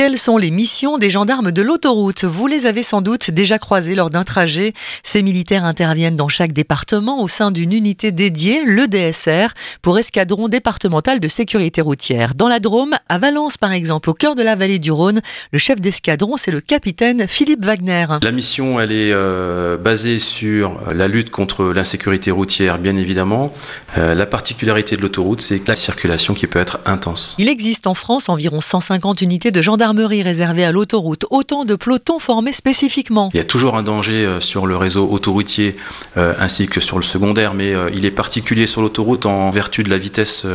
Quelles sont les missions des gendarmes de l'autoroute? Vous les avez sans doute déjà croisés lors d'un trajet. Ces militaires interviennent dans chaque département au sein d'une unité dédiée, le DSR, pour escadron départemental de sécurité routière. Dans la Drôme, à Valence par exemple, au cœur de la vallée du Rhône, le chef d'escadron, c'est le capitaine Philippe Wagner. La mission, elle est euh, basée sur la lutte contre l'insécurité routière, bien évidemment. Euh, la particularité de l'autoroute, c'est la circulation qui peut être intense. Il existe en France environ 150 unités de réservée à l'autoroute, autant de pelotons formés spécifiquement. Il y a toujours un danger euh, sur le réseau autoroutier euh, ainsi que sur le secondaire, mais euh, il est particulier sur l'autoroute en vertu de la vitesse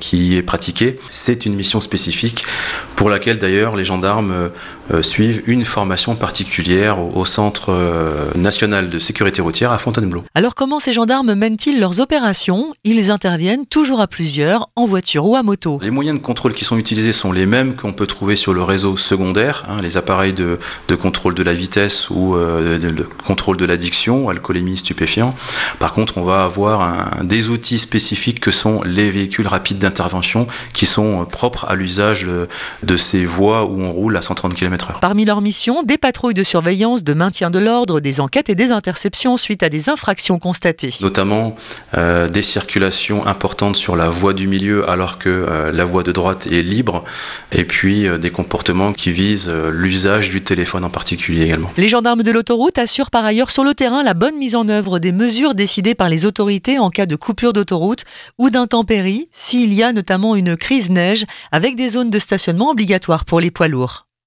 qui est pratiquée. C'est une mission spécifique pour laquelle d'ailleurs les gendarmes suivent une formation particulière au, Centre national de sécurité routière à Fontainebleau. Alors comment ces gendarmes mènent-ils leurs opérations? Ils interviennent toujours à plusieurs, en voiture ou à moto. Les moyens de contrôle qui sont utilisés sont les mêmes qu'on peut trouver sur le réseau secondaires, hein, les appareils de, contrôle de la vitesse ou euh, de, contrôle de l'addiction, alcoolémie, stupéfiant. Par contre, on va avoir des outils spécifiques que sont les véhicules rapides d'intervention qui sont propres à l'usage de, ces voies où on roule à 130 km/h. Parmi leurs missions, des patrouilles de surveillance, de maintien de l'ordre, des enquêtes et des interceptions suite à des infractions constatées. Notamment euh, des circulations importantes sur la voie du milieu alors que euh, la voie de droite est libre et puis des comportements qui vise euh, l'usage du téléphone en particulier également. Les gendarmes de l'autoroute assurent par ailleurs sur le terrain la bonne mise en œuvre des mesures décidées par les autorités en cas de coupure d'autoroute ou d'intempéries, s'il y a notamment une crise neige avec des zones de stationnement obligatoires pour les poids lourds.